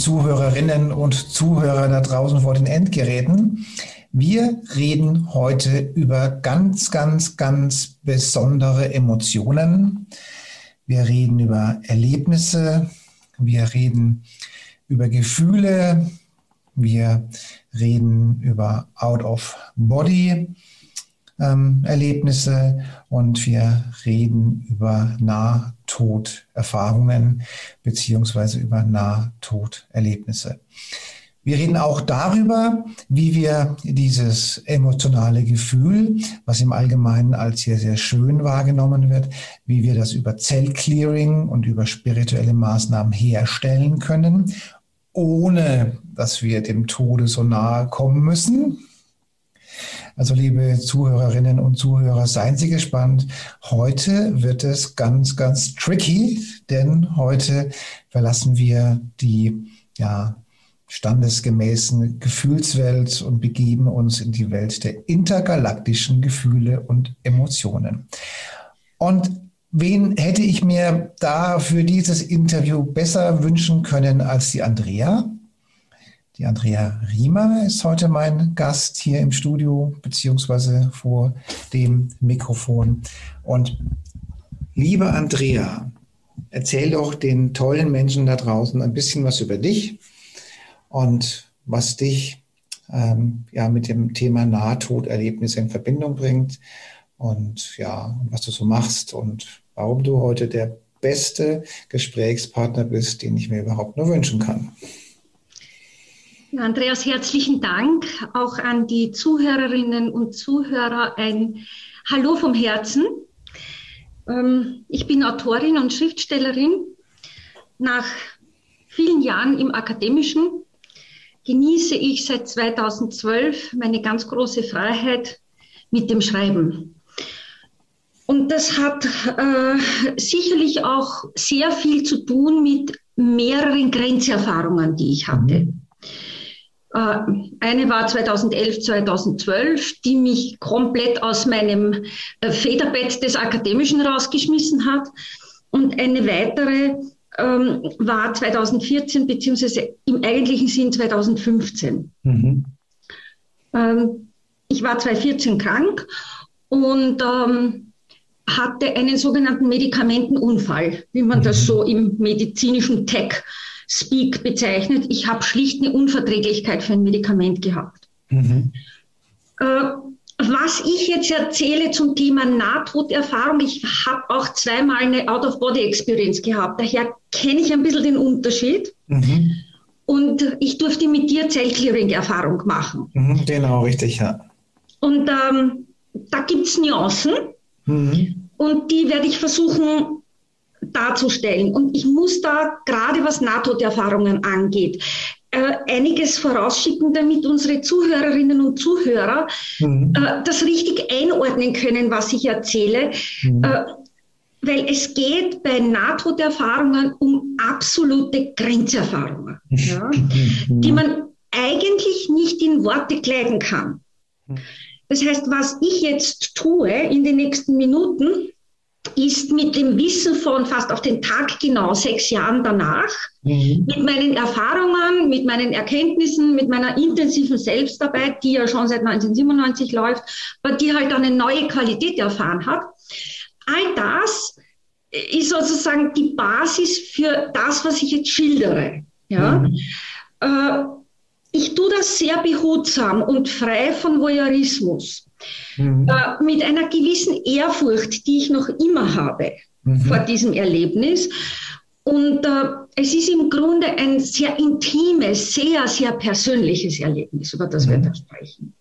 Zuhörerinnen und Zuhörer da draußen vor den Endgeräten. Wir reden heute über ganz, ganz, ganz besondere Emotionen. Wir reden über Erlebnisse. Wir reden über Gefühle. Wir reden über Out-of-Body. Ähm, Erlebnisse und wir reden über Nahtoderfahrungen beziehungsweise über Nahtoderlebnisse. Wir reden auch darüber, wie wir dieses emotionale Gefühl, was im Allgemeinen als sehr, sehr schön wahrgenommen wird, wie wir das über Zellclearing und über spirituelle Maßnahmen herstellen können, ohne dass wir dem Tode so nahe kommen müssen. Also liebe Zuhörerinnen und Zuhörer, seien Sie gespannt. Heute wird es ganz, ganz tricky, denn heute verlassen wir die ja, standesgemäßen Gefühlswelt und begeben uns in die Welt der intergalaktischen Gefühle und Emotionen. Und wen hätte ich mir da für dieses Interview besser wünschen können als die Andrea? Die Andrea Riemer ist heute mein Gast hier im Studio beziehungsweise vor dem Mikrofon. Und liebe Andrea, erzähl doch den tollen Menschen da draußen ein bisschen was über dich und was dich ähm, ja mit dem Thema Nahtoderlebnisse in Verbindung bringt und ja, was du so machst und warum du heute der beste Gesprächspartner bist, den ich mir überhaupt nur wünschen kann. Andreas, herzlichen Dank auch an die Zuhörerinnen und Zuhörer. Ein Hallo vom Herzen. Ähm, ich bin Autorin und Schriftstellerin. Nach vielen Jahren im Akademischen genieße ich seit 2012 meine ganz große Freiheit mit dem Schreiben. Und das hat äh, sicherlich auch sehr viel zu tun mit mehreren Grenzerfahrungen, die ich hatte. Äh, eine war 2011, 2012, die mich komplett aus meinem äh, Federbett des Akademischen rausgeschmissen hat. Und eine weitere ähm, war 2014 beziehungsweise im eigentlichen Sinn 2015. Mhm. Ähm, ich war 2014 krank und ähm, hatte einen sogenannten Medikamentenunfall, wie man mhm. das so im medizinischen Tech Speak bezeichnet. Ich habe schlicht eine Unverträglichkeit für ein Medikament gehabt. Mhm. Äh, was ich jetzt erzähle zum Thema Nahtoderfahrung, ich habe auch zweimal eine Out-of-Body-Experience gehabt. Daher kenne ich ein bisschen den Unterschied. Mhm. Und ich durfte mit dir Zellclearing-Erfahrung machen. Mhm, genau, richtig, ja. Und ähm, da gibt es Nuancen. Mhm. Und die werde ich versuchen darzustellen. Und ich muss da gerade was Nahtoderfahrungen angeht, äh, einiges vorausschicken, damit unsere Zuhörerinnen und Zuhörer mhm. äh, das richtig einordnen können, was ich erzähle. Mhm. Äh, weil es geht bei Nahtoderfahrungen um absolute Grenzerfahrungen, ja, mhm. die man eigentlich nicht in Worte kleiden kann. Mhm. Das heißt, was ich jetzt tue in den nächsten Minuten, ist mit dem Wissen von fast auf den Tag genau sechs Jahren danach, mhm. mit meinen Erfahrungen, mit meinen Erkenntnissen, mit meiner intensiven Selbstarbeit, die ja schon seit 1997 läuft, aber die halt eine neue Qualität erfahren hat. All das ist sozusagen die Basis für das, was ich jetzt schildere. Ja? Mhm. Äh, ich tue das sehr behutsam und frei von Voyeurismus mhm. äh, mit einer gewissen Ehrfurcht, die ich noch immer habe mhm. vor diesem Erlebnis. Und äh, es ist im Grunde ein sehr intimes, sehr, sehr persönliches Erlebnis, über das mhm. wir da sprechen.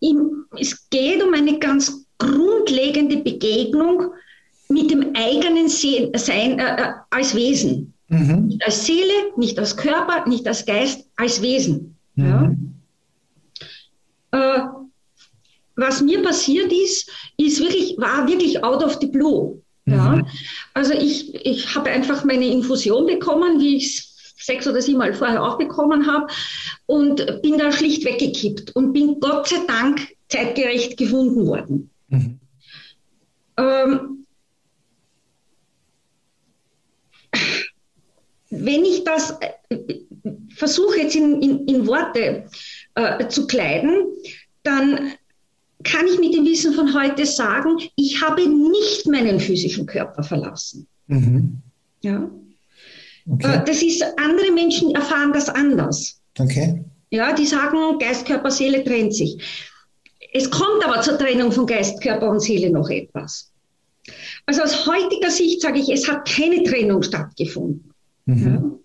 Im, es geht um eine ganz grundlegende Begegnung mit dem eigenen Sein äh, äh, als Wesen. Mhm. Nicht als Seele, nicht als Körper, nicht als Geist, als Wesen. Mhm. Ja? Äh, was mir passiert ist, ist wirklich, war wirklich out of the blue. Ja? Mhm. Also ich, ich habe einfach meine Infusion bekommen, wie ich es sechs oder sieben Mal vorher auch bekommen habe und bin da schlicht weggekippt und bin Gott sei Dank zeitgerecht gefunden worden. Mhm. Ähm, wenn ich das äh, versuche jetzt in, in, in Worte äh, zu kleiden, dann kann ich mit dem Wissen von heute sagen, ich habe nicht meinen physischen Körper verlassen. Mhm. Ja. Okay. Äh, das ist, andere Menschen erfahren das anders. Okay. Ja, die sagen, Geist, Körper, Seele trennt sich. Es kommt aber zur Trennung von Geist, Körper und Seele noch etwas. Also aus heutiger Sicht sage ich, es hat keine Trennung stattgefunden. Mhm.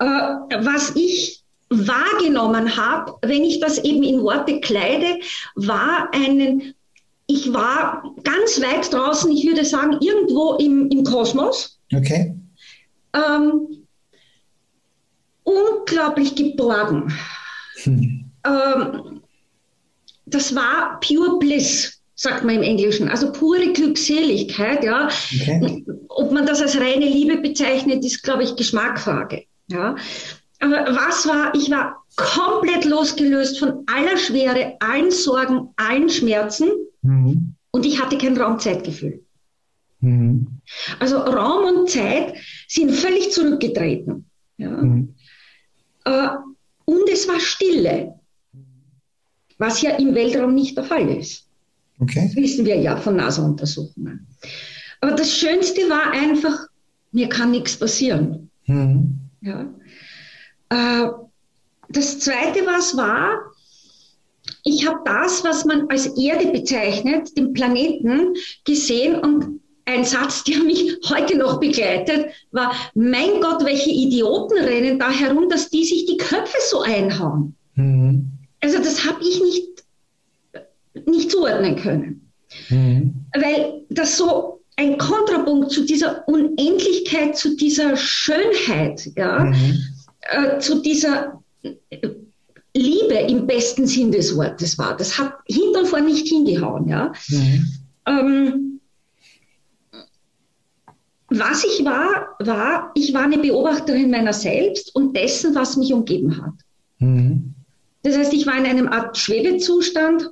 Ja. Äh, was ich wahrgenommen habe, wenn ich das eben in Worte kleide, war einen, ich war ganz weit draußen, ich würde sagen, irgendwo im, im Kosmos. Okay. Ähm, unglaublich geborgen. Hm. Ähm, das war pure bliss, sagt man im Englischen, also pure Glückseligkeit. Ja. Okay. Ob man das als reine Liebe bezeichnet, ist, glaube ich, Geschmackfrage. Ja. Aber was war, ich war komplett losgelöst von aller Schwere, allen Sorgen, allen Schmerzen mhm. und ich hatte kein Raumzeitgefühl. Mhm. Also Raum und Zeit sind völlig zurückgetreten. Ja. Mhm. Äh, und es war Stille, was ja im Weltraum nicht der Fall ist. Okay. Das wissen wir ja von NASA-Untersuchungen. Aber das Schönste war einfach, mir kann nichts passieren. Mhm. Ja. Äh, das Zweite, was war, ich habe das, was man als Erde bezeichnet, den Planeten, gesehen und ein Satz, der mich heute noch begleitet, war, mein Gott, welche Idioten rennen da herum, dass die sich die Köpfe so einhauen. Mhm. Also das habe ich nicht, nicht zuordnen können. Mhm. Weil das so ein Kontrapunkt zu dieser Unendlichkeit, zu dieser Schönheit, ja, mhm. Äh, zu dieser Liebe im besten Sinn des Wortes war. Das hat hinter und vor nicht hingehauen. Ja. Mhm. Ähm, was ich war, war, ich war eine Beobachterin meiner selbst und dessen, was mich umgeben hat. Mhm. Das heißt, ich war in einem Art Schwebezustand,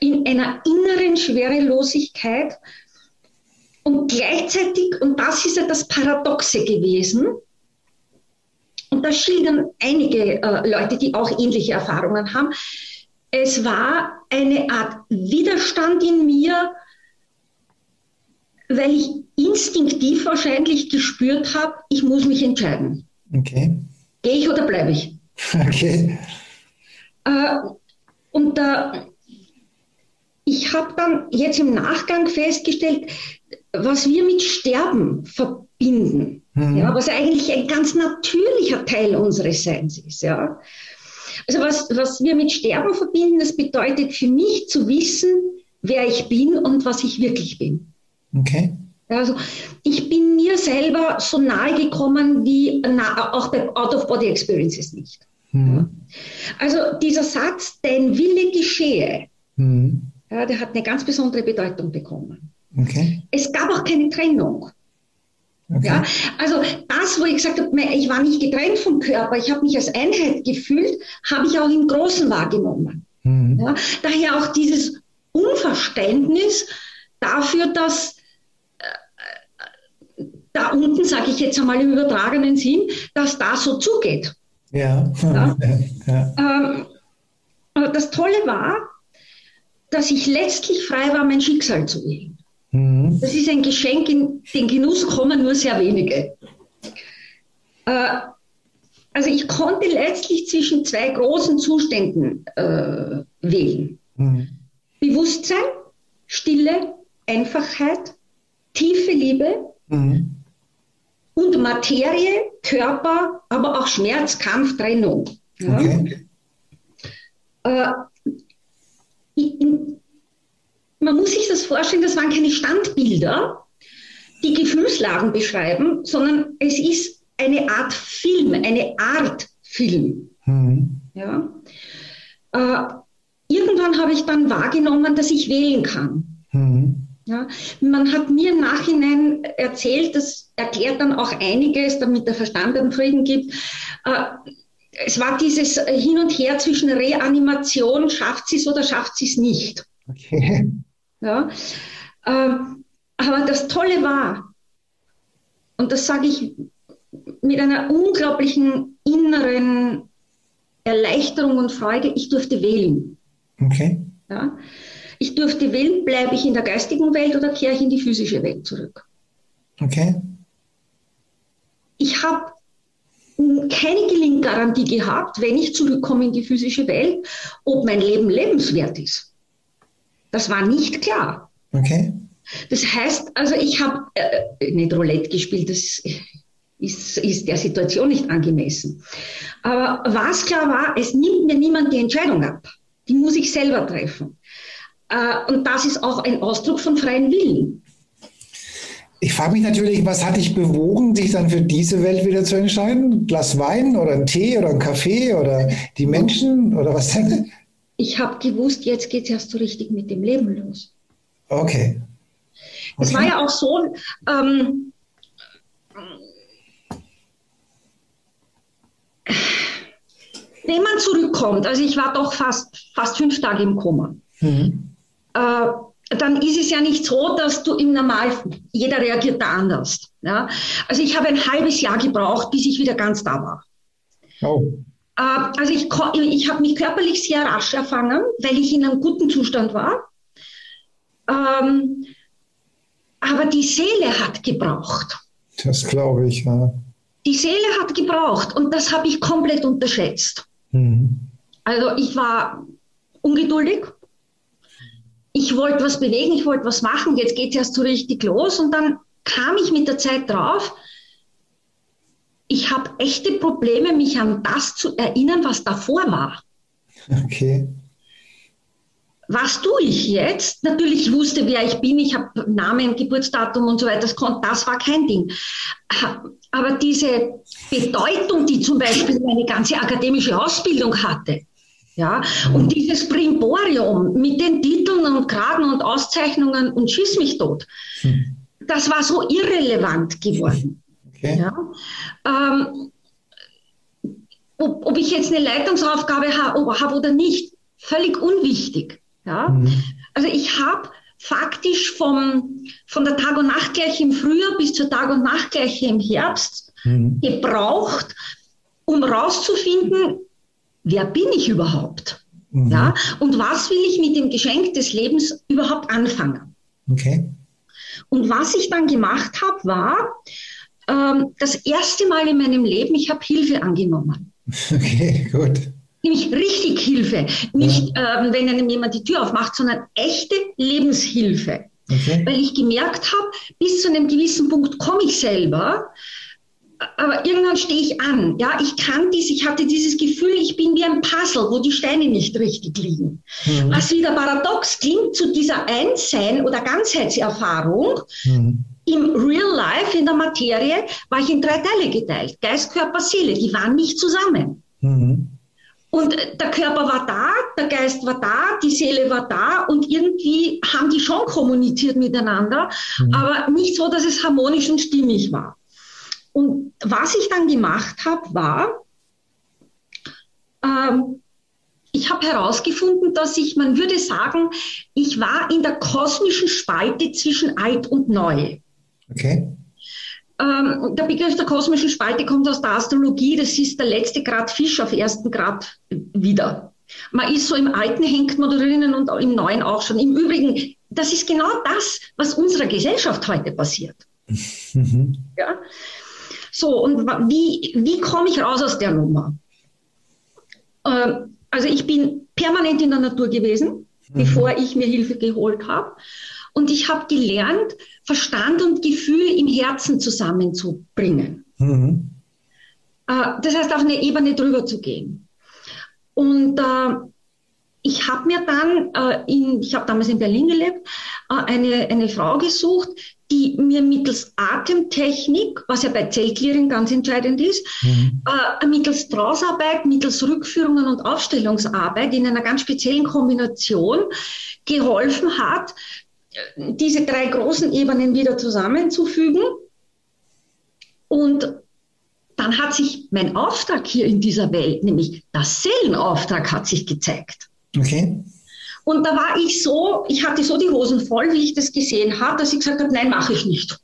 in einer inneren Schwerelosigkeit und gleichzeitig, und das ist ja das Paradoxe gewesen, und das schildern einige äh, Leute, die auch ähnliche Erfahrungen haben, es war eine Art Widerstand in mir, weil ich instinktiv wahrscheinlich gespürt habe, ich muss mich entscheiden. Okay. Gehe ich oder bleibe ich? Okay. Äh, und da, ich habe dann jetzt im Nachgang festgestellt, was wir mit Sterben verbinden, mhm. ja, was eigentlich ein ganz natürlicher Teil unseres Seins ist. Ja. Also was, was wir mit Sterben verbinden, das bedeutet für mich zu wissen, wer ich bin und was ich wirklich bin. Okay. Also ich bin mir selber so nahe gekommen wie na, auch bei Out-of-Body-Experiences nicht. Mhm. Also dieser Satz, dein Wille geschehe, mhm. ja, der hat eine ganz besondere Bedeutung bekommen. Okay. Es gab auch keine Trennung. Okay. Ja, also das, wo ich gesagt habe, ich war nicht getrennt vom Körper, ich habe mich als Einheit gefühlt, habe ich auch im Großen wahrgenommen. Mhm. Ja, daher auch dieses Unverständnis dafür, dass da unten, sage ich jetzt einmal im übertragenen Sinn, dass da so zugeht. Ja. ja. ja. Ähm, das Tolle war, dass ich letztlich frei war, mein Schicksal zu wählen. Mhm. Das ist ein Geschenk, in den Genuss kommen nur sehr wenige. Äh, also ich konnte letztlich zwischen zwei großen Zuständen äh, wählen. Mhm. Bewusstsein, Stille, Einfachheit, tiefe Liebe mhm und Materie, Körper, aber auch Schmerz, Kampf, Trennung. Ja? Okay. Äh, in, man muss sich das vorstellen, das waren keine Standbilder, die Gefühlslagen beschreiben, sondern es ist eine Art Film, eine Art Film. Mhm. Ja? Äh, irgendwann habe ich dann wahrgenommen, dass ich wählen kann. Mhm. Ja, man hat mir im Nachhinein erzählt, das erklärt dann auch einiges, damit der Verstand einen Frieden gibt. Äh, es war dieses Hin und Her zwischen Reanimation, schafft sie es oder schafft sie es nicht. Okay. Ja, äh, aber das Tolle war, und das sage ich mit einer unglaublichen inneren Erleichterung und Freude, ich durfte wählen. Okay. Ja, ich durfte wählen, bleibe ich in der geistigen Welt oder kehre ich in die physische Welt zurück. Okay. Ich habe keine Gelinggarantie gehabt, wenn ich zurückkomme in die physische Welt, ob mein Leben lebenswert ist. Das war nicht klar. Okay. Das heißt, also ich habe äh, nicht Roulette gespielt, das ist, ist der Situation nicht angemessen. Aber was klar war, es nimmt mir niemand die Entscheidung ab. Die muss ich selber treffen. Äh, und das ist auch ein Ausdruck von freien Willen. Ich frage mich natürlich, was hat dich bewogen, sich dann für diese Welt wieder zu entscheiden? Ein Glas Wein oder ein Tee oder ein Kaffee oder die Menschen oder was denn? Ich habe gewusst, jetzt geht es erst so richtig mit dem Leben los. Okay. okay. Es war ja auch so, ähm, wenn man zurückkommt, also ich war doch fast, fast fünf Tage im Koma. Mhm äh, dann ist es ja nicht so, dass du im Normal, jeder reagiert da anders. Ja? Also ich habe ein halbes Jahr gebraucht, bis ich wieder ganz da war. Oh. Äh, also ich, ich habe mich körperlich sehr rasch erfangen, weil ich in einem guten Zustand war. Ähm, aber die Seele hat gebraucht. Das glaube ich, ja. Die Seele hat gebraucht und das habe ich komplett unterschätzt. Mhm. Also ich war ungeduldig, ich wollte was bewegen, ich wollte was machen, jetzt geht es erst so richtig los und dann kam ich mit der Zeit drauf, ich habe echte Probleme, mich an das zu erinnern, was davor war. Okay. Was tue ich jetzt? Natürlich, ich wusste, wer ich bin, ich habe Namen, Geburtsdatum und so weiter, das, konnte, das war kein Ding. Aber diese Bedeutung, die zum Beispiel meine ganze akademische Ausbildung hatte, ja, und dieses Brimborium mit den Titeln und Graden und Auszeichnungen und Schieß mich tot, hm. das war so irrelevant geworden. Okay. Ja, ähm, ob, ob, ich jetzt eine Leitungsaufgabe habe hab oder nicht, völlig unwichtig. Ja? Mhm. Also ich habe faktisch vom, von der Tag- und Nachtgleiche im Frühjahr bis zur Tag- und Nachtgleiche im Herbst mhm. gebraucht, um rauszufinden, wer bin ich überhaupt? Mhm. Ja, und was will ich mit dem Geschenk des Lebens überhaupt anfangen? Okay. Und was ich dann gemacht habe, war ähm, das erste Mal in meinem Leben, ich habe Hilfe angenommen. Okay, gut. Nämlich richtig Hilfe. Nicht, ja. ähm, wenn einem jemand die Tür aufmacht, sondern echte Lebenshilfe. Okay. Weil ich gemerkt habe, bis zu einem gewissen Punkt komme ich selber aber irgendwann stehe ich an. Ja, ich kann dies, ich hatte dieses Gefühl, ich bin wie ein Puzzle, wo die Steine nicht richtig liegen. Mhm. Was wieder paradox klingt zu dieser Einssein- oder Ganzheitserfahrung. Mhm. Im Real Life, in der Materie, war ich in drei Teile geteilt. Geist, Körper, Seele. Die waren nicht zusammen. Mhm. Und der Körper war da, der Geist war da, die Seele war da und irgendwie haben die schon kommuniziert miteinander, mhm. aber nicht so, dass es harmonisch und stimmig war. Und was ich dann gemacht habe, war, ähm, ich habe herausgefunden, dass ich, man würde sagen, ich war in der kosmischen Spalte zwischen alt und neu. Okay. Ähm, der Begriff der kosmischen Spalte kommt aus der Astrologie. Das ist der letzte Grad Fisch auf ersten Grad wieder. Man ist so im Alten hängt man drinnen und im Neuen auch schon. Im Übrigen, das ist genau das, was unserer Gesellschaft heute passiert. Mhm. Ja. So, und wie, wie komme ich raus aus der Nummer? Ähm, also ich bin permanent in der Natur gewesen, mhm. bevor ich mir Hilfe geholt habe. Und ich habe gelernt, Verstand und Gefühl im Herzen zusammenzubringen. Mhm. Äh, das heißt, auf eine Ebene drüber zu gehen. Und äh, ich habe mir dann, äh, in, ich habe damals in Berlin gelebt, eine, eine Frau gesucht, die mir mittels Atemtechnik, was ja bei Zellclearing ganz entscheidend ist, mhm. äh, mittels Drausarbeit, mittels Rückführungen und Aufstellungsarbeit in einer ganz speziellen Kombination geholfen hat, diese drei großen Ebenen wieder zusammenzufügen. Und dann hat sich mein Auftrag hier in dieser Welt, nämlich der Seelenauftrag, hat sich gezeigt. Okay. Und da war ich so, ich hatte so die Hosen voll, wie ich das gesehen habe, dass ich gesagt habe, nein, mache ich nicht.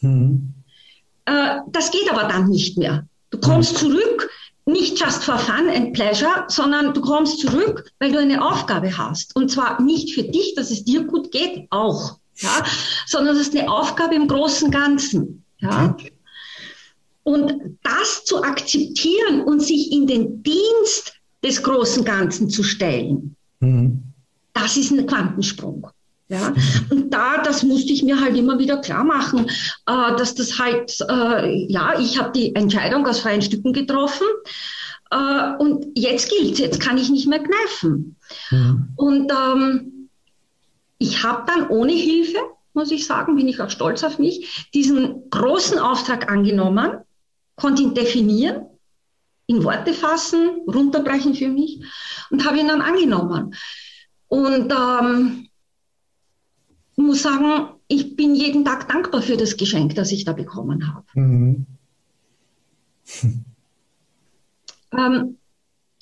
Mhm. Äh, das geht aber dann nicht mehr. Du kommst mhm. zurück, nicht just for fun and pleasure, sondern du kommst zurück, weil du eine Aufgabe hast. Und zwar nicht für dich, dass es dir gut geht, auch, ja, sondern das ist eine Aufgabe im großen Ganzen. Ja. Und das zu akzeptieren und sich in den Dienst des großen Ganzen zu stellen, mhm das ist ein Quantensprung. Ja, und da, das musste ich mir halt immer wieder klar machen, äh, dass das halt, äh, ja, ich habe die Entscheidung aus freien Stücken getroffen äh, und jetzt gilt jetzt kann ich nicht mehr kneifen. Mhm. Und ähm, ich habe dann ohne Hilfe, muss ich sagen, bin ich auch stolz auf mich, diesen großen Auftrag angenommen, konnte ihn definieren, in Worte fassen, runterbrechen für mich und habe ihn dann angenommen. Und ähm, muss sagen, ich bin jeden Tag dankbar für das Geschenk, das ich da bekommen habe. Mhm. ähm,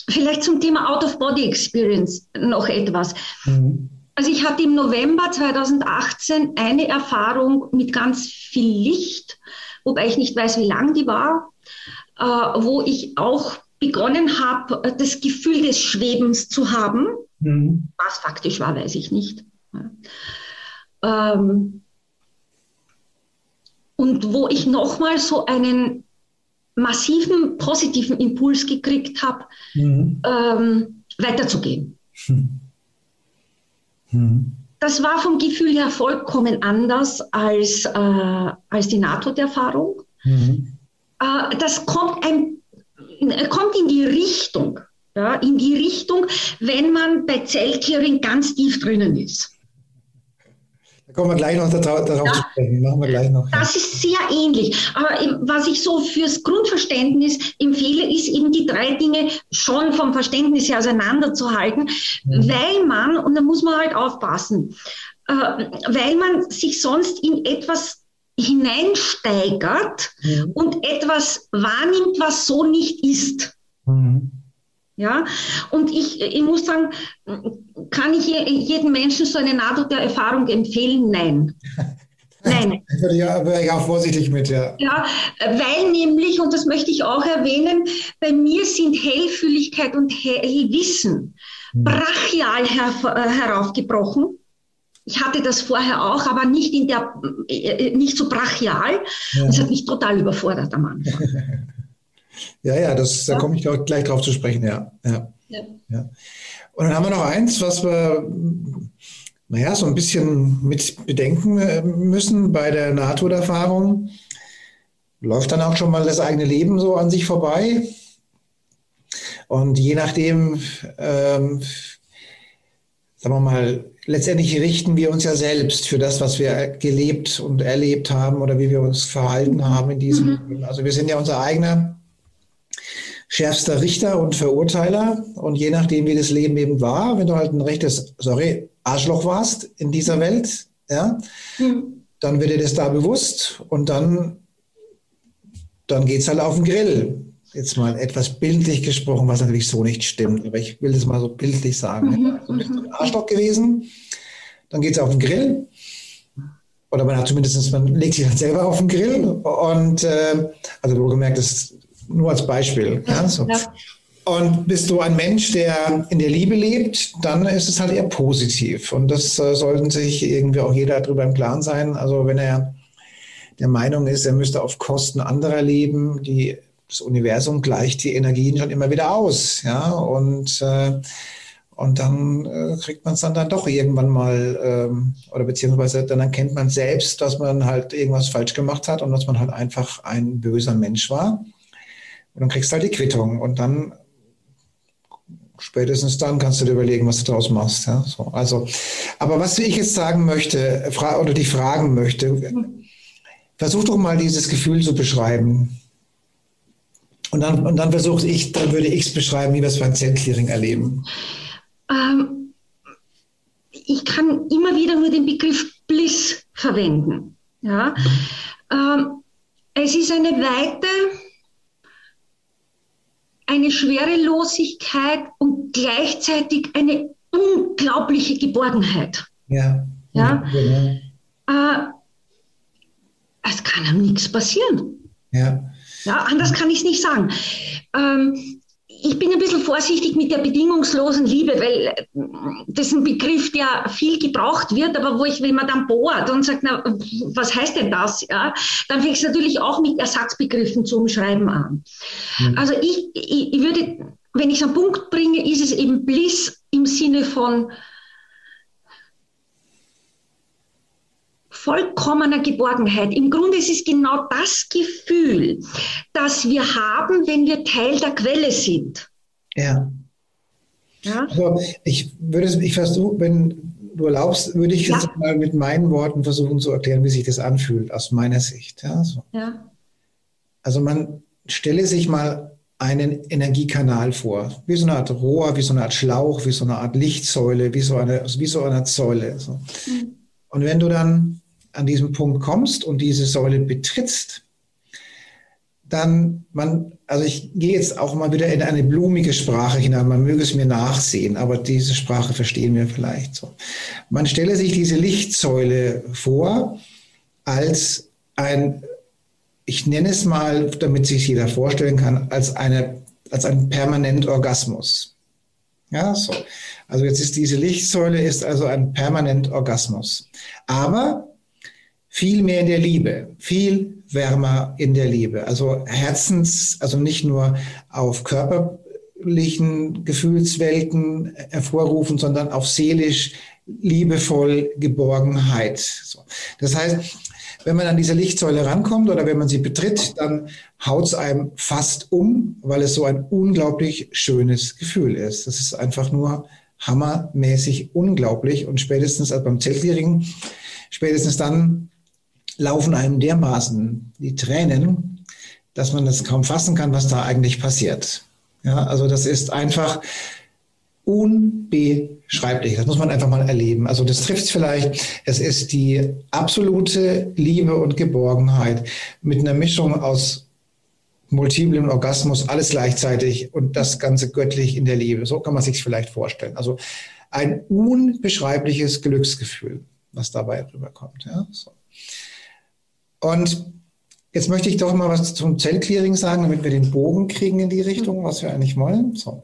vielleicht zum Thema Out-of-Body-Experience noch etwas. Mhm. Also ich hatte im November 2018 eine Erfahrung mit ganz viel Licht, wobei ich nicht weiß, wie lang die war, äh, wo ich auch begonnen habe, das Gefühl des Schwebens zu haben. Mhm. Was faktisch war, weiß ich nicht. Ähm, und wo ich nochmal so einen massiven positiven Impuls gekriegt habe, mhm. ähm, weiterzugehen. Mhm. Das war vom Gefühl her vollkommen anders als, äh, als die NATO-Erfahrung. Mhm. Äh, das kommt, ein, kommt in die Richtung ja, in die Richtung, wenn man bei Zelltiering ganz tief drinnen ist. Da kommen wir gleich noch darauf ja, zu sprechen. Machen wir gleich noch. Das ist sehr ähnlich. Aber was ich so fürs Grundverständnis empfehle, ist eben die drei Dinge schon vom Verständnis her auseinanderzuhalten, mhm. weil man, und da muss man halt aufpassen, äh, weil man sich sonst in etwas hineinsteigert mhm. und etwas wahrnimmt, was so nicht ist. Mhm. Ja, und ich, ich muss sagen, kann ich jedem Menschen so eine Nahtoderfahrung empfehlen? Nein. Nein. Da ja, wäre ich auch vorsichtig mit, ja. Ja, weil nämlich, und das möchte ich auch erwähnen, bei mir sind Hellfühligkeit und Hellwissen hm. brachial her, heraufgebrochen. Ich hatte das vorher auch, aber nicht in der, äh, nicht so brachial. Ja. Das hat mich total überfordert am Anfang. Ja, ja, das, da komme ich gleich drauf zu sprechen, ja. Ja. ja. ja. Und dann haben wir noch eins, was wir, naja, so ein bisschen mit bedenken äh, müssen bei der NATO-Erfahrung. Läuft dann auch schon mal das eigene Leben so an sich vorbei. Und je nachdem, ähm, sagen wir mal, letztendlich richten wir uns ja selbst für das, was wir gelebt und erlebt haben oder wie wir uns verhalten haben in diesem mhm. Leben. Also wir sind ja unser eigener schärfster Richter und Verurteiler. Und je nachdem, wie das Leben eben war, wenn du halt ein rechtes, sorry, Arschloch warst in dieser Welt, ja, mhm. dann wird dir das da bewusst und dann, dann geht es halt auf den Grill. Jetzt mal etwas bildlich gesprochen, was natürlich so nicht stimmt, aber ich will das mal so bildlich sagen. Mhm. Also bist du ein Arschloch gewesen, dann geht es auf den Grill. Oder man hat zumindest, man legt sich dann selber auf den Grill und äh, also du gemerkt, das nur als Beispiel. Ja, so. ja. Und bist du ein Mensch, der in der Liebe lebt, dann ist es halt eher positiv. Und das äh, sollten sich irgendwie auch jeder darüber im Klaren sein. Also wenn er der Meinung ist, er müsste auf Kosten anderer leben, die, das Universum gleicht die Energien schon immer wieder aus. Ja, und, äh, und dann äh, kriegt man es dann, dann doch irgendwann mal, ähm, oder beziehungsweise dann erkennt man selbst, dass man halt irgendwas falsch gemacht hat und dass man halt einfach ein böser Mensch war. Und dann kriegst du halt die Quittung. Und dann spätestens dann kannst du dir überlegen, was du daraus machst. Ja? So, also, aber was ich jetzt sagen möchte oder dich fragen möchte, versuch doch mal dieses Gefühl zu beschreiben. Und dann, und dann versuche ich, dann würde ich es beschreiben, wie wir es beim Zellclearing erleben. Ähm, ich kann immer wieder nur den Begriff Bliss verwenden. Ja? Mhm. Ähm, es ist eine Weite, eine Schwerelosigkeit und gleichzeitig eine unglaubliche Geborgenheit. Ja. ja? Genau. Äh, es kann einem nichts passieren. Ja. Ja, anders kann ich es nicht sagen. Ähm, ich bin ein bisschen vorsichtig mit der bedingungslosen Liebe, weil äh, das ist ein Begriff, der viel gebraucht wird, aber wo ich, wenn man dann bohrt und sagt, na, was heißt denn das? Ja, dann fängt es natürlich auch mit Ersatzbegriffen zu umschreiben an. Mhm. Also ich, ich, ich würde, wenn ich es am Punkt bringe, ist es eben Bliss im Sinne von vollkommener Geborgenheit. Im Grunde ist es genau das Gefühl, das wir haben, wenn wir Teil der Quelle sind. Ja. ja? Also ich würde, ich versuche, wenn du erlaubst, würde ich jetzt ja. mal mit meinen Worten versuchen zu erklären, wie sich das anfühlt, aus meiner Sicht. Ja, so. ja. Also man stelle sich mal einen Energiekanal vor, wie so eine Art Rohr, wie so eine Art Schlauch, wie so eine Art Lichtsäule, wie so eine, wie so eine Säule. So. Mhm. Und wenn du dann an diesem Punkt kommst und diese Säule betrittst, dann man, also ich gehe jetzt auch mal wieder in eine blumige Sprache hinein, man möge es mir nachsehen, aber diese Sprache verstehen wir vielleicht so. Man stelle sich diese Lichtsäule vor als ein, ich nenne es mal, damit sich jeder vorstellen kann, als eine, als ein permanent Orgasmus. Ja, so. Also jetzt ist diese Lichtsäule ist also ein permanent Orgasmus. Aber viel mehr in der Liebe, viel wärmer in der Liebe. Also Herzens, also nicht nur auf körperlichen Gefühlswelten hervorrufen, sondern auf seelisch liebevoll Geborgenheit. So. Das heißt, wenn man an diese Lichtsäule rankommt oder wenn man sie betritt, dann haut es einem fast um, weil es so ein unglaublich schönes Gefühl ist. Das ist einfach nur hammermäßig unglaublich und spätestens also beim Zeltclearing, spätestens dann laufen einem dermaßen die Tränen, dass man das kaum fassen kann, was da eigentlich passiert. Ja, also das ist einfach unbeschreiblich. Das muss man einfach mal erleben. Also das trifft es vielleicht. Es ist die absolute Liebe und Geborgenheit mit einer Mischung aus multiplem Orgasmus, alles gleichzeitig und das Ganze göttlich in der Liebe. So kann man sich vielleicht vorstellen. Also ein unbeschreibliches Glücksgefühl, was dabei rüberkommt. Ja, so. Und jetzt möchte ich doch mal was zum Zellclearing sagen, damit wir den Bogen kriegen in die Richtung, was wir eigentlich wollen. So.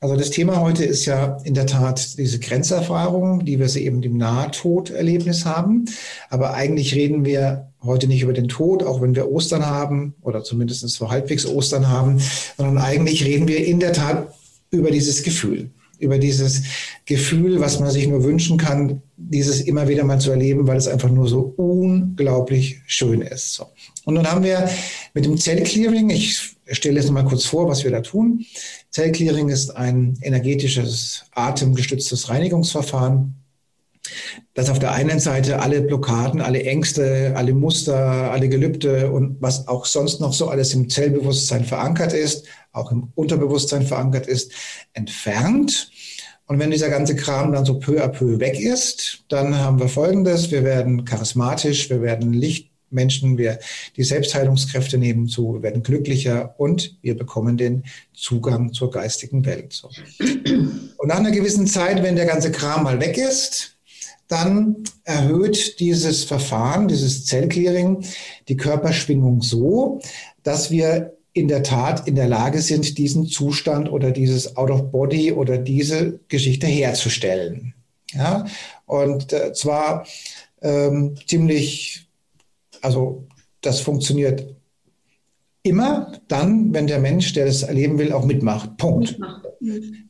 Also das Thema heute ist ja in der Tat diese Grenzerfahrung, die wir sie eben im Nahtoderlebnis haben. Aber eigentlich reden wir heute nicht über den Tod, auch wenn wir Ostern haben oder zumindest so halbwegs Ostern haben, sondern eigentlich reden wir in der Tat über dieses Gefühl über dieses Gefühl, was man sich nur wünschen kann, dieses immer wieder mal zu erleben, weil es einfach nur so unglaublich schön ist. So. Und nun haben wir mit dem Zellclearing, ich stelle jetzt mal kurz vor, was wir da tun. Zellclearing ist ein energetisches, atemgestütztes Reinigungsverfahren, das auf der einen Seite alle Blockaden, alle Ängste, alle Muster, alle Gelübde und was auch sonst noch so alles im Zellbewusstsein verankert ist, auch im Unterbewusstsein verankert ist, entfernt. Und wenn dieser ganze Kram dann so peu à peu weg ist, dann haben wir Folgendes. Wir werden charismatisch, wir werden Lichtmenschen, wir, die Selbstheilungskräfte nehmen zu, wir werden glücklicher und wir bekommen den Zugang zur geistigen Welt. Und nach einer gewissen Zeit, wenn der ganze Kram mal weg ist, dann erhöht dieses Verfahren, dieses Zellclearing, die Körperschwingung so, dass wir in der Tat in der Lage sind, diesen Zustand oder dieses Out-of-Body oder diese Geschichte herzustellen. Ja? Und äh, zwar ähm, ziemlich, also das funktioniert immer dann, wenn der Mensch, der das erleben will, auch mitmacht. Punkt. Mitmacht.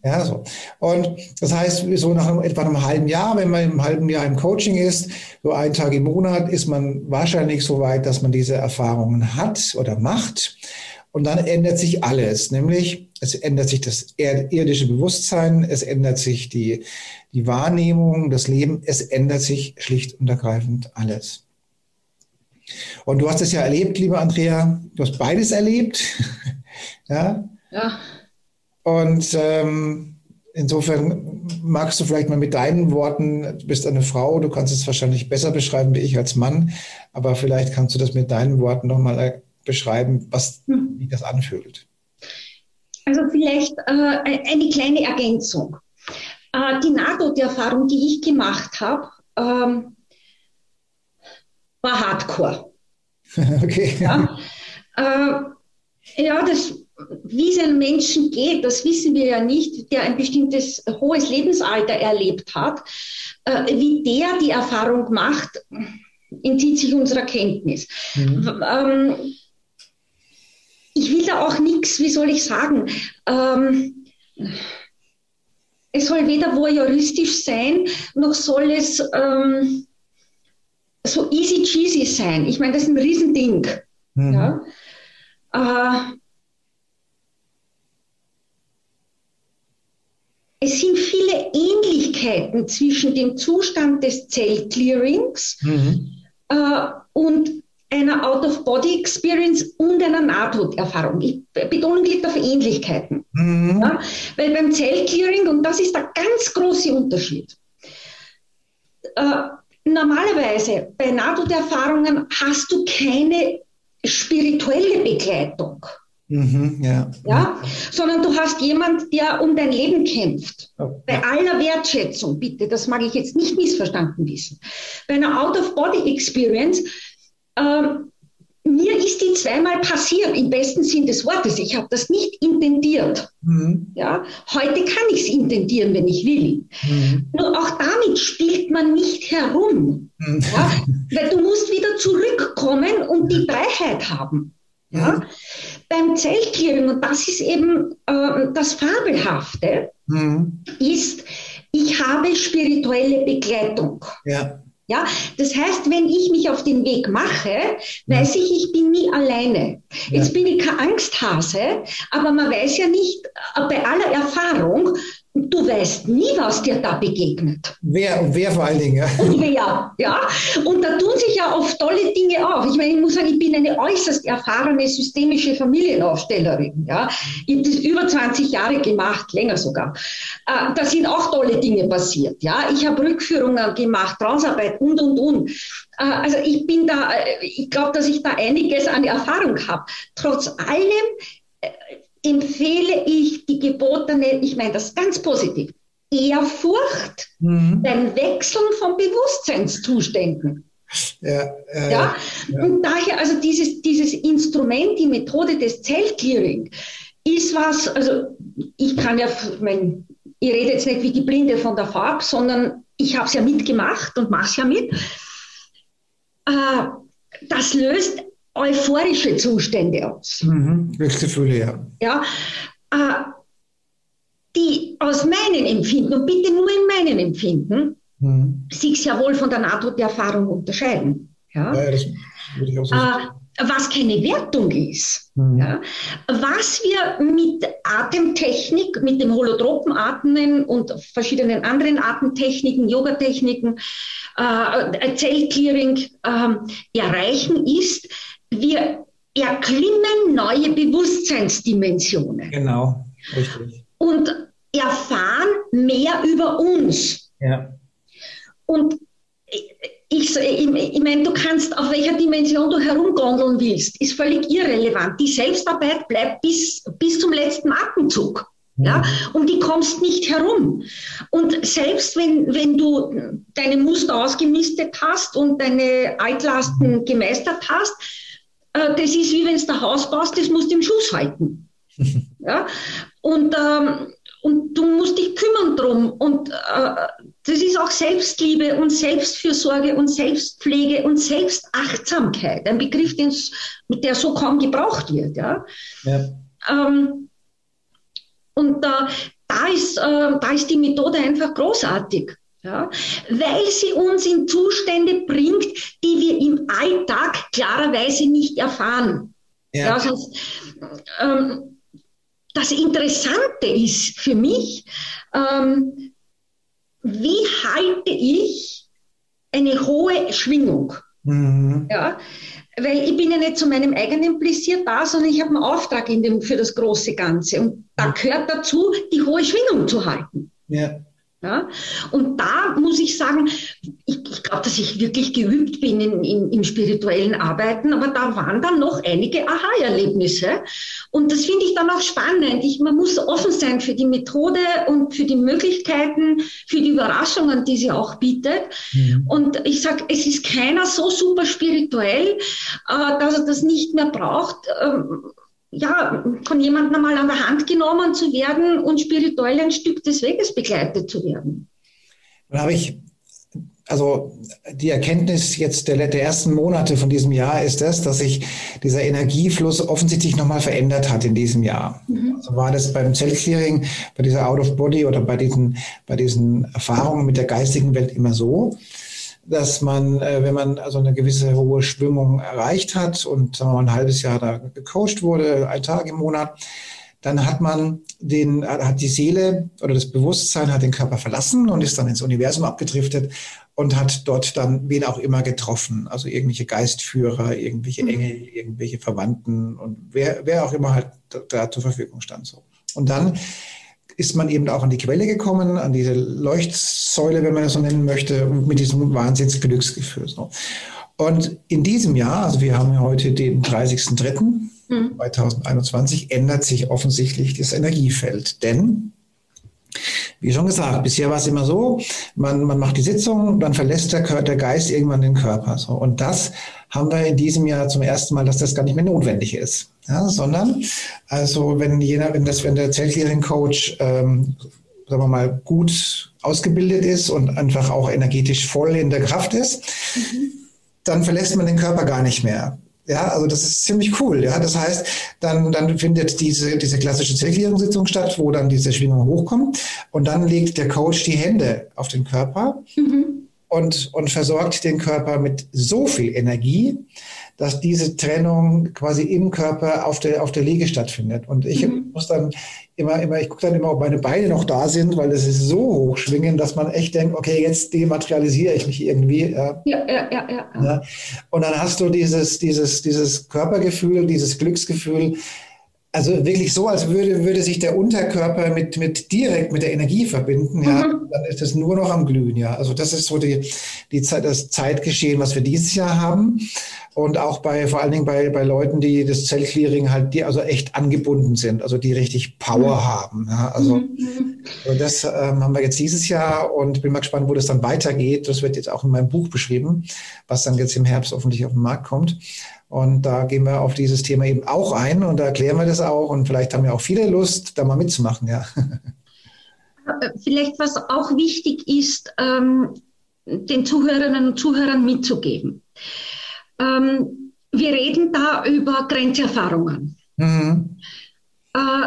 Ja, so. Und das heißt, so nach etwa einem halben Jahr, wenn man im halben Jahr im Coaching ist, so einen Tag im Monat, ist man wahrscheinlich so weit, dass man diese Erfahrungen hat oder macht. Und dann ändert sich alles, nämlich es ändert sich das irdische Bewusstsein, es ändert sich die, die Wahrnehmung, das Leben, es ändert sich schlicht und ergreifend alles. Und du hast es ja erlebt, liebe Andrea, du hast beides erlebt. ja. Ja. Und ähm, insofern magst du vielleicht mal mit deinen Worten, du bist eine Frau, du kannst es wahrscheinlich besser beschreiben wie ich als Mann, aber vielleicht kannst du das mit deinen Worten nochmal äh, beschreiben, was, hm. wie das anfühlt. Also vielleicht äh, eine kleine Ergänzung. Äh, die Nahtoderfahrung, die ich gemacht habe, ähm, war Hardcore. okay. Ja, äh, ja das, wie es einem Menschen geht, das wissen wir ja nicht, der ein bestimmtes hohes Lebensalter erlebt hat. Äh, wie der die Erfahrung macht, entzieht sich unserer Kenntnis. Mhm. Ähm, ich will da auch nichts, wie soll ich sagen, ähm, es soll weder voyeuristisch sein, noch soll es ähm, so easy cheesy sein. Ich meine, das ist ein Riesending. Mhm. Ja? Äh, es sind viele Ähnlichkeiten zwischen dem Zustand des Zellclearings mhm. äh, und einer Out-of-Body-Experience und einer Nahtoderfahrung. Ich betone liegt auf Ähnlichkeiten. Mhm. Ja? Weil beim Zellclearing, und das ist der ganz große Unterschied, äh, normalerweise bei Nahtoderfahrungen hast du keine spirituelle Begleitung. Mhm, ja. ja. Sondern du hast jemand, der um dein Leben kämpft. Oh, Bei aller Wertschätzung, bitte, das mag ich jetzt nicht missverstanden wissen. Bei einer Out-of-Body-Experience ähm, mir ist die zweimal passiert, im besten Sinn des Wortes. Ich habe das nicht intendiert. Mhm. Ja, heute kann ich es intendieren, wenn ich will. Mhm. Nur auch damit spielt man nicht herum. Mhm. Ja, weil du musst wieder zurückkommen und die Freiheit haben. Ja? Mhm. Beim Zellclearing, und das ist eben äh, das Fabelhafte, mhm. ist, ich habe spirituelle Begleitung. Ja. Ja, das heißt, wenn ich mich auf den Weg mache, weiß ich, ich bin nie alleine. Ja. Jetzt bin ich kein Angsthase, aber man weiß ja nicht, äh, bei aller Erfahrung, Du weißt nie, was dir da begegnet. Wer und wer vor allen Dingen. Ja. Und wer, ja. Und da tun sich ja oft tolle Dinge auf. Ich meine, ich muss sagen, ich bin eine äußerst erfahrene systemische Familienaufstellerin. Ja. Ich habe das über 20 Jahre gemacht, länger sogar. Äh, da sind auch tolle Dinge passiert. Ja. Ich habe Rückführungen gemacht, Hausarbeit und, und, und. Äh, also ich bin da, äh, ich glaube, dass ich da einiges an Erfahrung habe. Trotz allem empfehle ich die gebotene, ich meine das ganz positiv, Ehrfurcht mhm. beim Wechseln von Bewusstseinszuständen. Ja, äh, ja, ja, Und daher, also dieses, dieses Instrument, die Methode des Zellclearing, ist was, also ich kann ja, ich mein, ich rede jetzt nicht wie die Blinde von der Farbe, sondern ich habe es ja mitgemacht und mache es ja mit. Äh, das löst euphorische Zustände aus. Mhm, Glücksgefühle, ja. Ja, äh, die aus meinem Empfinden, und bitte nur in meinem Empfinden, mhm. sich sehr wohl von der Nahtoderfahrung unterscheiden. Ja, ja das würde ich auch so äh, was keine Wertung ist. Mhm. Ja, was wir mit Atemtechnik, mit dem Holotropenatmen und verschiedenen anderen Atemtechniken, Yogatechniken, äh, Zellclearing äh, erreichen, ist, wir erklimmen neue Bewusstseinsdimensionen. Genau, richtig. Und erfahren mehr über uns. Ja. Und ich, ich, ich meine, du kannst, auf welcher Dimension du herumgondeln willst, ist völlig irrelevant. Die Selbstarbeit bleibt bis, bis zum letzten Atemzug. Ja, um die kommst nicht herum. Und selbst wenn, wenn du deine Muster ausgemistet hast und deine Altlasten gemeistert hast, das ist wie wenn du ein Haus baust, das musst du im Schuss halten. ja? Und, ähm, und du musst dich kümmern drum. Und äh, das ist auch Selbstliebe und Selbstfürsorge und Selbstpflege und Selbstachtsamkeit. Ein Begriff, der so kaum gebraucht wird. Ja? ja. Ähm, und äh, da, ist, äh, da ist die Methode einfach großartig ja, weil sie uns in Zustände bringt, die wir im Alltag klarerweise nicht erfahren. Ja. ja sonst, ähm, das Interessante ist für mich, ähm, wie halte ich eine hohe Schwingung? Mhm. Ja, weil ich bin ja nicht zu meinem eigenen Pläsier da, sondern ich habe einen Auftrag in dem, für das große Ganze. Und da gehört dazu, die hohe Schwingung zu halten. Ja. Ja? Und da muss ich sagen, ich, ich glaube, dass ich wirklich geübt bin in, in, im spirituellen Arbeiten, aber da waren dann noch einige Aha-Erlebnisse. Und das finde ich dann auch spannend. Ich, man muss offen sein für die Methode und für die Möglichkeiten, für die Überraschungen, die sie auch bietet. Mhm. Und ich sage, es ist keiner so super spirituell, äh, dass er das nicht mehr braucht. Ähm, ja, von jemandem mal an der Hand genommen zu werden und spirituell ein Stück des Weges begleitet zu werden. Dann habe ich, also die Erkenntnis jetzt der, der ersten Monate von diesem Jahr ist das, dass sich dieser Energiefluss offensichtlich nochmal verändert hat in diesem Jahr. Mhm. Also war das beim Zellclearing, bei dieser Out-of-Body oder bei diesen, bei diesen Erfahrungen mit der geistigen Welt immer so, dass man, äh, wenn man also eine gewisse hohe Schwingung erreicht hat und sagen wir mal, ein halbes Jahr da gecoacht wurde, ein Tag im Monat, dann hat man den, hat die Seele oder das Bewusstsein hat den Körper verlassen und ist dann ins Universum abgedriftet und hat dort dann wen auch immer getroffen, also irgendwelche Geistführer, irgendwelche mhm. Engel, irgendwelche Verwandten und wer, wer auch immer halt da zur Verfügung stand so. Und dann ist man eben auch an die Quelle gekommen, an diese Leuchtsäule, wenn man das so nennen möchte, mit diesem Wahnsinnsglücksgefühl. So. Und in diesem Jahr, also wir haben ja heute den 30.03.2021, mhm. ändert sich offensichtlich das Energiefeld. Denn wie schon gesagt, bisher war es immer so, man, man macht die Sitzung, dann verlässt der, der Geist irgendwann den Körper. So. Und das haben wir in diesem Jahr zum ersten Mal, dass das gar nicht mehr notwendig ist. Ja, sondern, also wenn jeder, wenn das, wenn der Zellclearing-Coach, ähm, sagen wir mal, gut ausgebildet ist und einfach auch energetisch voll in der Kraft ist, mhm. dann verlässt man den Körper gar nicht mehr. Ja, also das ist ziemlich cool. Ja, das heißt, dann, dann findet diese, diese klassische Zellklärungssitzung statt, wo dann diese Schwingung hochkommt. Und dann legt der Coach die Hände auf den Körper mhm. und, und versorgt den Körper mit so viel Energie, dass diese Trennung quasi im Körper auf der, auf der Liege stattfindet. Und ich mhm. muss dann immer, immer, ich gucke dann immer, ob meine Beine noch da sind, weil das ist so hochschwingend, dass man echt denkt, okay, jetzt dematerialisiere ich mich irgendwie. Ja, ja, ja, ja. ja. ja. Und dann hast du dieses, dieses, dieses Körpergefühl, dieses Glücksgefühl, also wirklich so, als würde, würde sich der Unterkörper mit, mit direkt mit der Energie verbinden, ja, mhm. dann ist es nur noch am Glühen, ja. Also das ist so die, die Zeit, das Zeitgeschehen, was wir dieses Jahr haben. Und auch bei, vor allen Dingen bei, bei Leuten, die das Zellclearing halt, die also echt angebunden sind, also die richtig Power mhm. haben. Ja. Also mhm. das ähm, haben wir jetzt dieses Jahr und bin mal gespannt, wo das dann weitergeht. Das wird jetzt auch in meinem Buch beschrieben, was dann jetzt im Herbst hoffentlich auf den Markt kommt. Und da gehen wir auf dieses Thema eben auch ein und da erklären wir das auch. Und vielleicht haben ja auch viele Lust, da mal mitzumachen, ja. Äh, vielleicht, was auch wichtig ist, ähm, den Zuhörerinnen und Zuhörern mitzugeben. Ähm, wir reden da über Grenzerfahrungen. Mhm. Äh,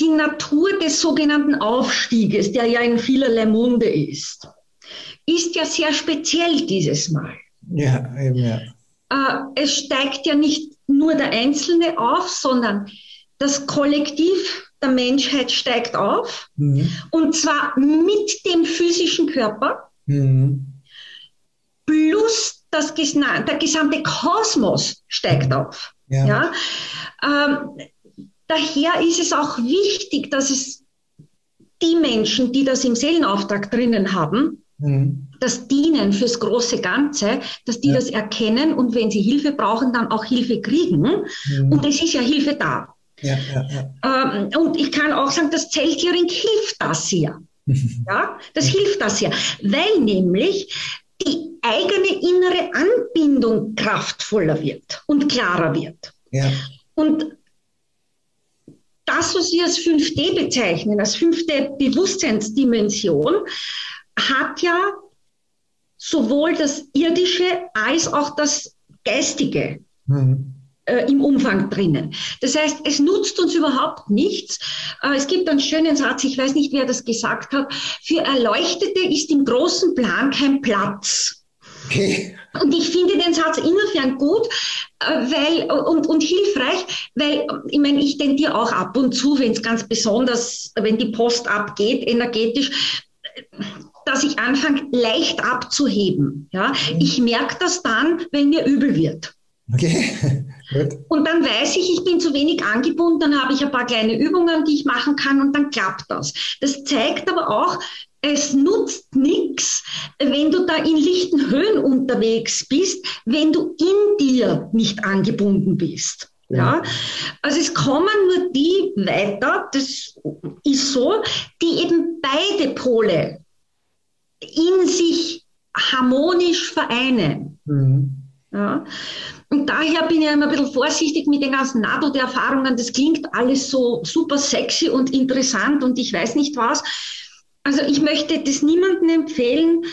die Natur des sogenannten Aufstieges, der ja in vielerlei Munde ist, ist ja sehr speziell dieses Mal. Ja, eben, ja es steigt ja nicht nur der Einzelne auf, sondern das Kollektiv der Menschheit steigt auf. Mhm. Und zwar mit dem physischen Körper mhm. plus das, der gesamte Kosmos steigt auf. Ja. ja? Ähm, daher ist es auch wichtig, dass es die Menschen, die das im Seelenauftrag drinnen haben, mhm das Dienen fürs große Ganze, dass die ja. das erkennen und wenn sie Hilfe brauchen, dann auch Hilfe kriegen. Mhm. Und es ist ja Hilfe da. Ja, ja, ähm, und ich kann auch sagen, das Zellclearing hilft das sehr. ja, das hilft das sehr, weil nämlich die eigene innere Anbindung kraftvoller wird und klarer wird. Ja. Und das, was wir als 5D bezeichnen, als fünfte Bewusstseinsdimension, hat ja sowohl das Irdische als auch das Geistige mhm. äh, im Umfang drinnen. Das heißt, es nutzt uns überhaupt nichts. Äh, es gibt einen schönen Satz, ich weiß nicht, wer das gesagt hat, für Erleuchtete ist im großen Plan kein Platz. Okay. Und ich finde den Satz insofern gut äh, weil, und, und hilfreich, weil ich meine, ich tendiere auch ab und zu, wenn es ganz besonders, wenn die Post abgeht, energetisch, dass ich anfange, leicht abzuheben. Ja? Ich merke das dann, wenn mir übel wird. Okay. und dann weiß ich, ich bin zu wenig angebunden, dann habe ich ein paar kleine Übungen, die ich machen kann und dann klappt das. Das zeigt aber auch, es nutzt nichts, wenn du da in lichten Höhen unterwegs bist, wenn du in dir nicht angebunden bist. Ja. Also es kommen nur die weiter, das ist so, die eben beide Pole in sich harmonisch vereinen. Mhm. Ja. Und daher bin ich immer ein bisschen vorsichtig mit den ganzen NATO-Erfahrungen. Das klingt alles so super sexy und interessant und ich weiß nicht was. Also ich möchte das niemandem empfehlen,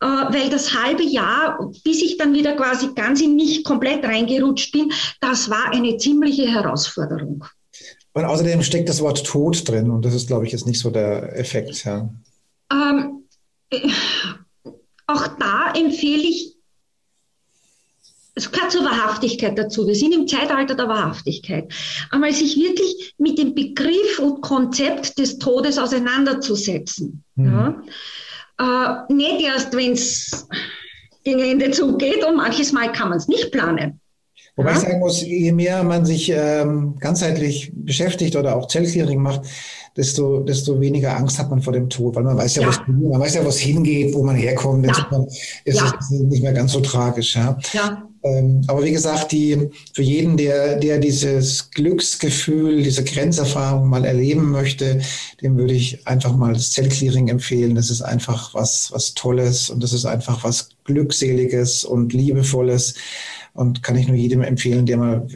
äh, weil das halbe Jahr, bis ich dann wieder quasi ganz in mich komplett reingerutscht bin, das war eine ziemliche Herausforderung. Und außerdem steckt das Wort Tod drin und das ist, glaube ich, jetzt nicht so der Effekt. Ja. Ähm, äh, auch da empfehle ich es gehört zur Wahrhaftigkeit dazu. Wir sind im Zeitalter der Wahrhaftigkeit. Einmal sich wirklich mit dem Begriff und Konzept des Todes auseinanderzusetzen. Mhm. Ja? Äh, nicht erst, wenn es gegen Ende zugeht und manches Mal kann man es nicht planen. Wobei ja? ich sagen muss, je mehr man sich ähm, ganzheitlich beschäftigt oder auch Zellclearing macht, desto, desto weniger Angst hat man vor dem Tod, weil man weiß ja, ja. Was, man weiß ja, was hingeht, wo man herkommt. Ja. Ist ja. es nicht mehr ganz so tragisch. Ja. ja. Ähm, aber wie gesagt, die, für jeden, der, der dieses Glücksgefühl, diese Grenzerfahrung mal erleben möchte, dem würde ich einfach mal das Zellclearing empfehlen. Das ist einfach was, was Tolles und das ist einfach was Glückseliges und Liebevolles und kann ich nur jedem empfehlen, der mal,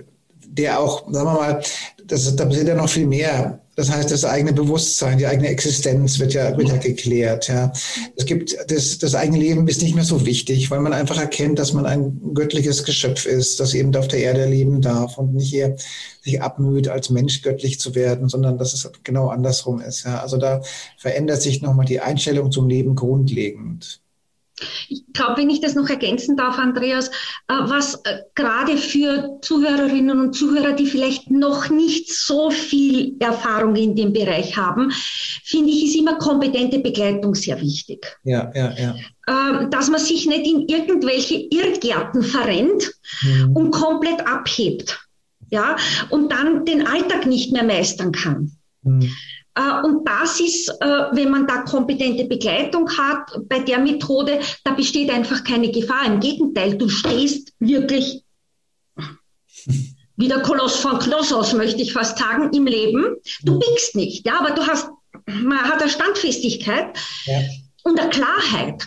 der auch, sagen wir mal, das, da sind ja noch viel mehr das heißt, das eigene Bewusstsein, die eigene Existenz wird ja, wird ja geklärt. Ja. Es gibt, das, das eigene Leben ist nicht mehr so wichtig, weil man einfach erkennt, dass man ein göttliches Geschöpf ist, das eben auf der Erde leben darf und nicht hier sich abmüht, als Mensch göttlich zu werden, sondern dass es genau andersrum ist. Ja. Also da verändert sich nochmal die Einstellung zum Leben grundlegend. Ich glaube, wenn ich das noch ergänzen darf, Andreas, äh, was äh, gerade für Zuhörerinnen und Zuhörer, die vielleicht noch nicht so viel Erfahrung in dem Bereich haben, finde ich, ist immer kompetente Begleitung sehr wichtig. Ja, ja, ja. Ähm, dass man sich nicht in irgendwelche Irrgärten verrennt mhm. und komplett abhebt. Ja, und dann den Alltag nicht mehr meistern kann. Mhm. Äh, und das ist, äh, wenn man da kompetente Begleitung hat bei der Methode, da besteht einfach keine Gefahr. Im Gegenteil, du stehst wirklich wie der Koloss von Knossos, möchte ich fast sagen, im Leben. Du biegst nicht, ja, aber du hast, man hat eine Standfestigkeit ja. und eine Klarheit.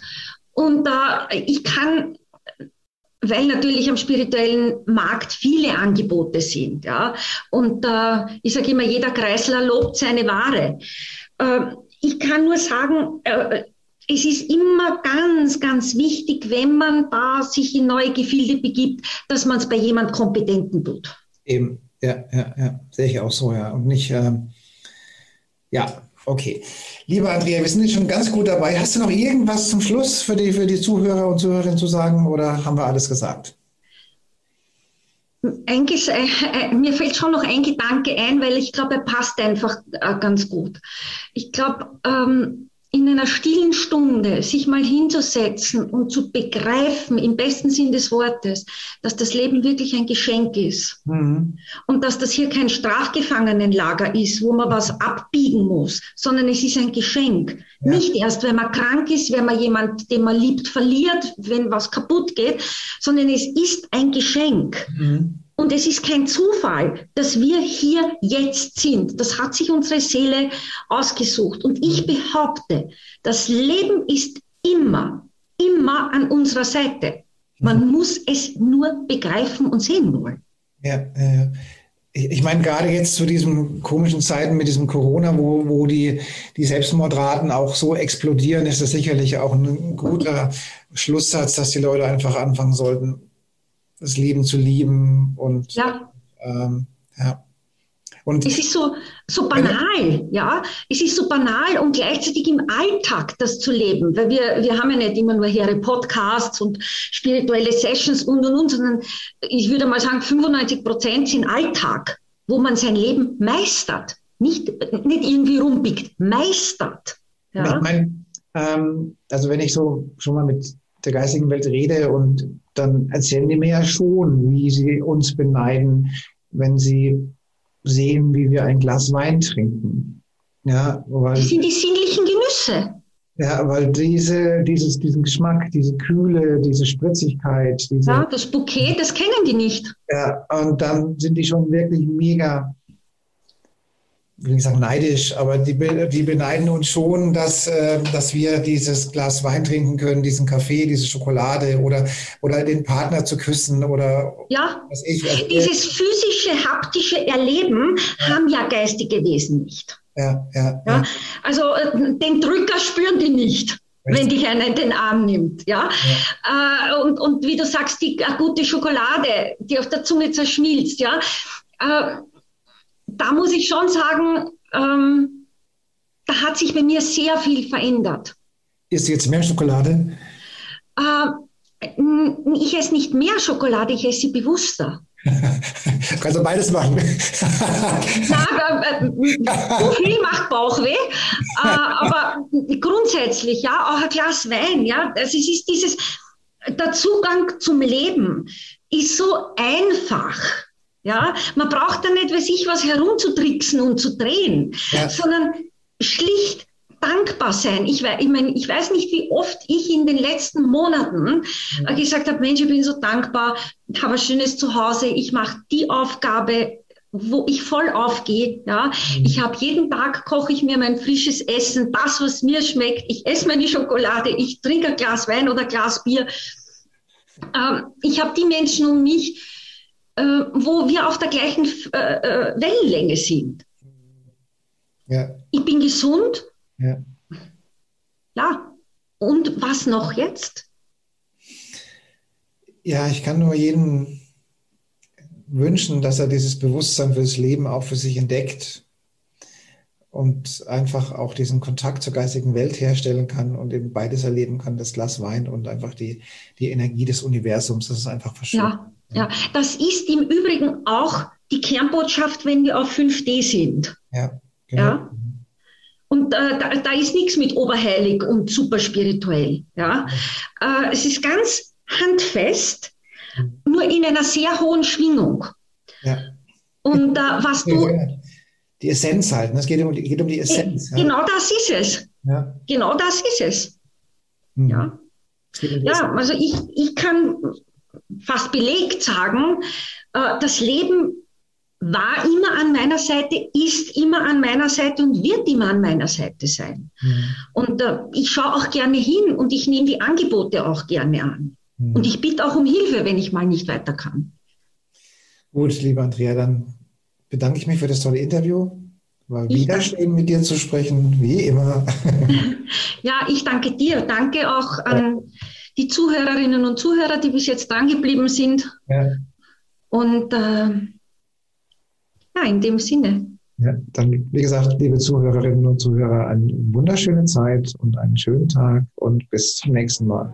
Und äh, ich kann weil natürlich am spirituellen Markt viele Angebote sind. Ja? Und äh, ich sage immer, jeder Kreisler lobt seine Ware. Äh, ich kann nur sagen, äh, es ist immer ganz, ganz wichtig, wenn man da sich in neue Gefilde begibt, dass man es bei jemand Kompetenten tut. Eben, ja, ja, ja, sehe ich auch so, ja. Und nicht, ähm, ja, Okay. Lieber Andrea, wir sind jetzt schon ganz gut dabei. Hast du noch irgendwas zum Schluss für die, für die Zuhörer und Zuhörerinnen zu sagen oder haben wir alles gesagt? Eigentlich, äh, äh, mir fällt schon noch ein Gedanke ein, weil ich glaube, er passt einfach äh, ganz gut. Ich glaube, ähm, in einer stillen Stunde sich mal hinzusetzen und zu begreifen, im besten Sinn des Wortes, dass das Leben wirklich ein Geschenk ist. Mhm. Und dass das hier kein Strafgefangenenlager ist, wo man was abbiegen muss, sondern es ist ein Geschenk. Ja. Nicht erst, wenn man krank ist, wenn man jemand, den man liebt, verliert, wenn was kaputt geht, sondern es ist ein Geschenk. Mhm. Und es ist kein Zufall, dass wir hier jetzt sind. Das hat sich unsere Seele ausgesucht. Und ich behaupte, das Leben ist immer, immer an unserer Seite. Man mhm. muss es nur begreifen und sehen wollen. Ja, äh, ich meine, gerade jetzt zu diesen komischen Zeiten mit diesem Corona, wo, wo die, die Selbstmordraten auch so explodieren, ist das sicherlich auch ein guter Schlusssatz, dass die Leute einfach anfangen sollten, das Leben zu lieben und ja. Ähm, ja. Und es ist so, so banal, ja. Es ist so banal und gleichzeitig im Alltag das zu leben, weil wir, wir haben ja nicht immer nur hier Podcasts und spirituelle Sessions und und und, sondern ich würde mal sagen, 95 Prozent sind Alltag, wo man sein Leben meistert. Nicht, nicht irgendwie rumbiegt, meistert. Ja? Ich meine, ähm, also wenn ich so schon mal mit der geistigen Welt rede und dann erzählen die mir ja schon, wie sie uns beneiden, wenn sie sehen, wie wir ein Glas Wein trinken. Ja, weil, das sind die sinnlichen Genüsse. Ja, weil diese, dieses, diesen Geschmack, diese Kühle, diese Spritzigkeit, diese, ja, das Bouquet, das kennen die nicht. Ja, und dann sind die schon wirklich mega will nicht sagen neidisch, aber die, die beneiden uns schon, dass, äh, dass wir dieses Glas Wein trinken können, diesen Kaffee, diese Schokolade oder, oder den Partner zu küssen oder ja. was ich. Also, Dieses physische, haptische Erleben ja. haben ja geistige Wesen nicht. Ja, ja, ja. ja. Also äh, den Drücker spüren die nicht. Wenn dich einer in den Arm nimmt. Ja? ja. Äh, und, und wie du sagst, die gute Schokolade, die auf der Zunge zerschmilzt. Ja? Äh, da muss ich schon sagen, ähm, da hat sich bei mir sehr viel verändert. Isst du jetzt mehr Schokolade? Äh, ich esse nicht mehr Schokolade, ich esse sie bewusster. Kannst du beides machen. ja, äh, so viel macht Bauchweh, äh, aber grundsätzlich, ja, auch ein Glas Wein, ja, also es ist dieses, der Zugang zum Leben ist so einfach. Ja, man braucht da nicht, weiß ich, was herumzutricksen und zu drehen, ja. sondern schlicht dankbar sein. Ich, ich, mein, ich weiß nicht, wie oft ich in den letzten Monaten ja. gesagt habe, Mensch, ich bin so dankbar, ich habe ein schönes Zuhause, ich mache die Aufgabe, wo ich voll aufgehe. Ja, mhm. ich habe jeden Tag koche ich mir mein frisches Essen, das was mir schmeckt. Ich esse meine Schokolade, ich trinke ein Glas Wein oder ein Glas Bier. Ähm, ich habe die Menschen um mich, äh, wo wir auf der gleichen äh, äh, Wellenlänge sind. Ja. Ich bin gesund. Ja. ja. Und was noch jetzt? Ja, ich kann nur jedem wünschen, dass er dieses Bewusstsein fürs Leben auch für sich entdeckt und einfach auch diesen Kontakt zur geistigen Welt herstellen kann und eben beides erleben kann, das Glas Wein und einfach die, die Energie des Universums, das ist einfach verschwunden. Ja, ja, das ist im Übrigen auch die Kernbotschaft, wenn wir auf 5D sind. Ja, genau. Ja? Und äh, da, da, ist nichts mit oberheilig und superspirituell. Ja? Äh, es ist ganz handfest, nur in einer sehr hohen Schwingung. Ja. Und äh, was du. Die Essenz halt, ne? es geht um, geht um die Essenz. Ja. Genau das ist es. Ja. Genau das ist es. Mhm. Ja. Ja, also ich, ich kann fast belegt sagen, äh, das Leben war immer an meiner Seite, ist immer an meiner Seite und wird immer an meiner Seite sein. Mhm. Und äh, ich schaue auch gerne hin und ich nehme die Angebote auch gerne an. Mhm. Und ich bitte auch um Hilfe, wenn ich mal nicht weiter kann. Gut, liebe Andrea, dann bedanke ich mich für das tolle Interview. War wieder schön, mit dir zu sprechen, wie immer. ja, ich danke dir. Danke auch an. Ja die Zuhörerinnen und Zuhörer, die bis jetzt dran geblieben sind. Ja. Und äh, ja, in dem Sinne. Ja, dann, wie gesagt, liebe Zuhörerinnen und Zuhörer, eine wunderschöne Zeit und einen schönen Tag und bis zum nächsten Mal.